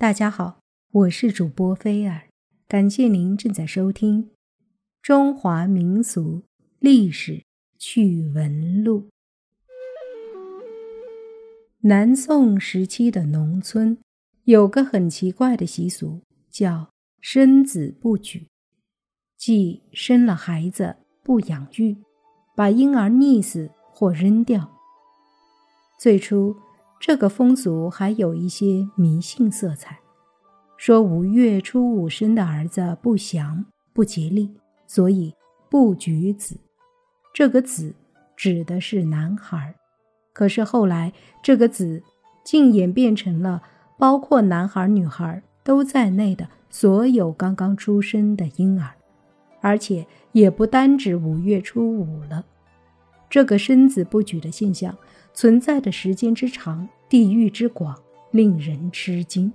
大家好，我是主播菲尔，感谢您正在收听《中华民俗历史趣闻录》。南宋时期的农村有个很奇怪的习俗，叫“生子不举”，即生了孩子不养育，把婴儿溺死或扔掉。最初。这个风俗还有一些迷信色彩，说五月初五生的儿子不祥不吉利，所以不举子。这个子指的是男孩，可是后来这个子竟演变成了包括男孩女孩都在内的所有刚刚出生的婴儿，而且也不单指五月初五了。这个生子不举的现象。存在的时间之长，地域之广，令人吃惊。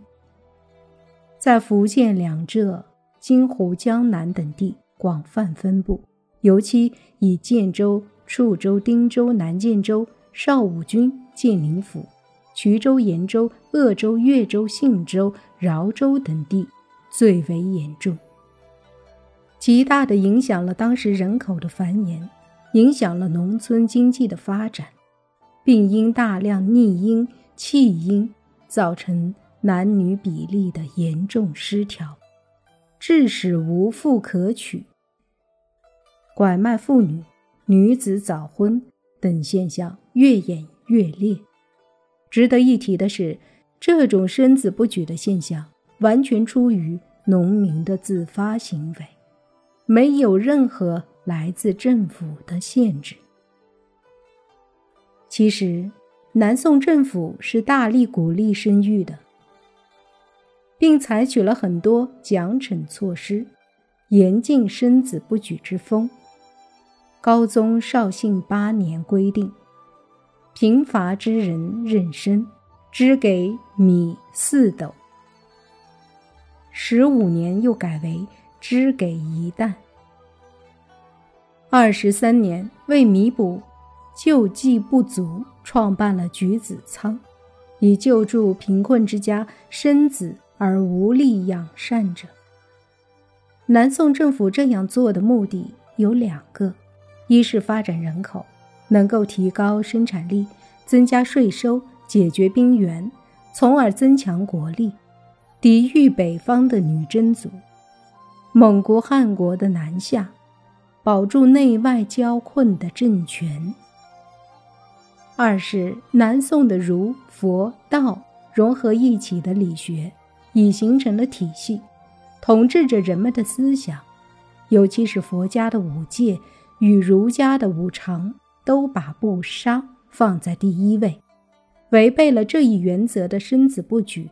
在福建两浙、金湖、江南等地广泛分布，尤其以建州、处州、汀州、南建州、邵武军、建宁府、衢州、延州、鄂州、越州、信州、饶州等地最为严重，极大的影响了当时人口的繁衍，影响了农村经济的发展。并因大量溺婴、弃婴，造成男女比例的严重失调，致使无妇可娶、拐卖妇女、女子早婚等现象越演越烈。值得一提的是，这种生子不举的现象完全出于农民的自发行为，没有任何来自政府的限制。其实，南宋政府是大力鼓励生育的，并采取了很多奖惩措施，严禁生子不举之风。高宗绍兴八年规定，贫乏之人妊娠，只给米四斗。十五年又改为只给一担。二十三年为弥补。救济不足，创办了举子仓，以救助贫困之家生子而无力养善者。南宋政府这样做的目的有两个：一是发展人口，能够提高生产力，增加税收，解决兵源，从而增强国力，抵御北方的女真族、蒙古、汉国的南下，保住内外交困的政权。二是南宋的儒、佛、道融合一起的理学，已形成了体系，统治着人们的思想。尤其是佛家的五戒与儒家的五常，都把不杀放在第一位。违背了这一原则的身子不举，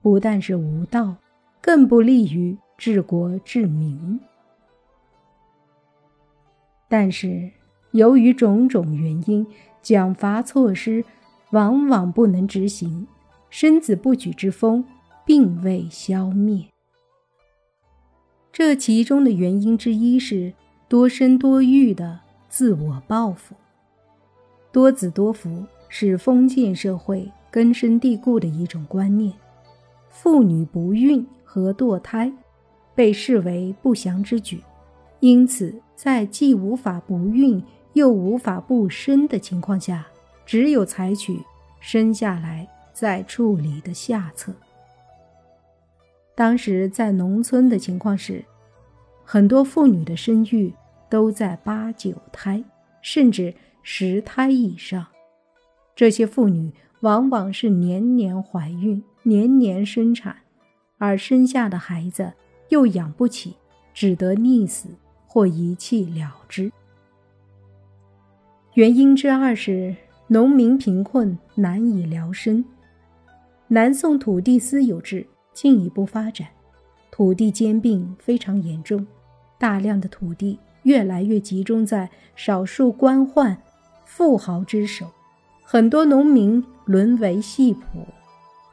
不但是无道，更不利于治国治民。但是由于种种原因。奖罚措施往往不能执行，生子不举之风并未消灭。这其中的原因之一是多生多育的自我报复。多子多福是封建社会根深蒂固的一种观念，妇女不孕和堕胎被视为不祥之举，因此在既无法不孕。又无法不生的情况下，只有采取生下来再处理的下策。当时在农村的情况是，很多妇女的生育都在八九胎，甚至十胎以上。这些妇女往往是年年怀孕，年年生产，而生下的孩子又养不起，只得溺死或遗弃了之。原因之二是农民贫困难以疗生，南宋土地私有制进一步发展，土地兼并非常严重，大量的土地越来越集中在少数官宦、富豪之手，很多农民沦为戏仆，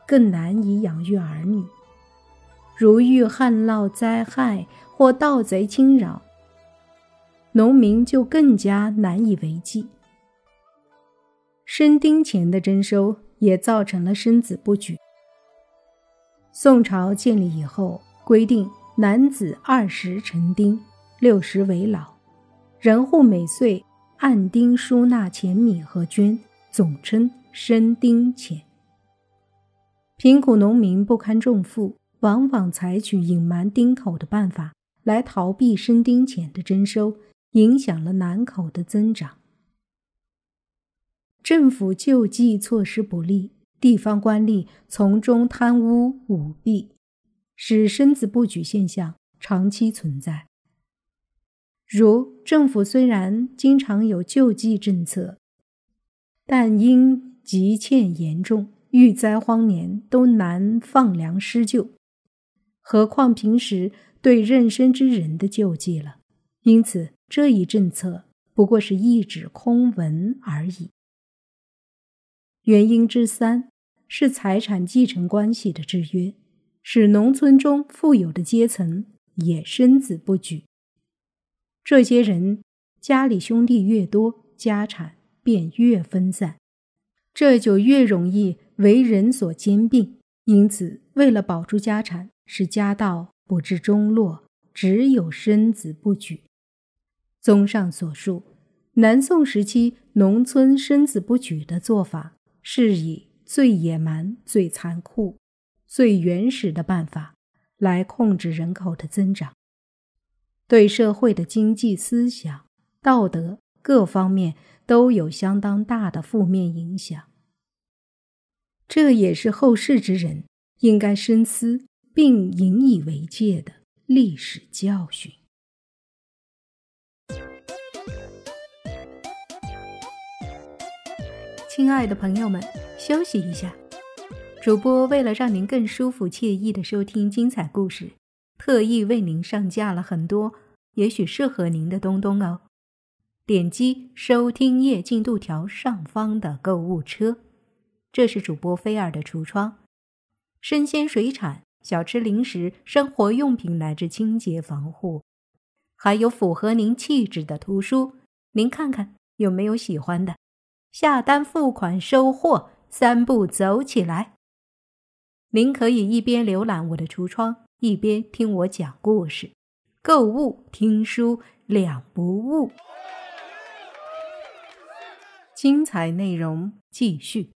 更难以养育儿女。如遇旱涝灾害或盗贼侵扰，农民就更加难以为继。生丁钱的征收也造成了生子不举。宋朝建立以后，规定男子二十成丁，六十为老，人户每岁按丁输纳钱米和绢，总称生丁钱。贫苦农民不堪重负，往往采取隐瞒丁口的办法来逃避生丁钱的征收，影响了南口的增长。政府救济措施不力，地方官吏从中贪污舞弊，使生子不举现象长期存在。如政府虽然经常有救济政策，但因急欠严重。遇灾荒年都难放粮施救，何况平时对妊娠之人的救济了？因此，这一政策不过是一纸空文而已。原因之三是财产继承关系的制约，使农村中富有的阶层也生子不举。这些人家里兄弟越多，家产便越分散，这就越容易。为人所兼并，因此为了保住家产，使家道不至中落，只有生子不举。综上所述，南宋时期农村生子不举的做法，是以最野蛮、最残酷、最原始的办法来控制人口的增长，对社会的经济、思想、道德各方面都有相当大的负面影响。这也是后世之人应该深思并引以为戒的历史教训。亲爱的朋友们，休息一下，主播为了让您更舒服惬意的收听精彩故事，特意为您上架了很多也许适合您的东东哦。点击收听页进度条上方的购物车。这是主播菲尔的橱窗，生鲜水产、小吃零食、生活用品乃至清洁防护，还有符合您气质的图书，您看看有没有喜欢的？下单付款收货，三步走起来。您可以一边浏览我的橱窗，一边听我讲故事，购物听书两不误。精彩内容继续。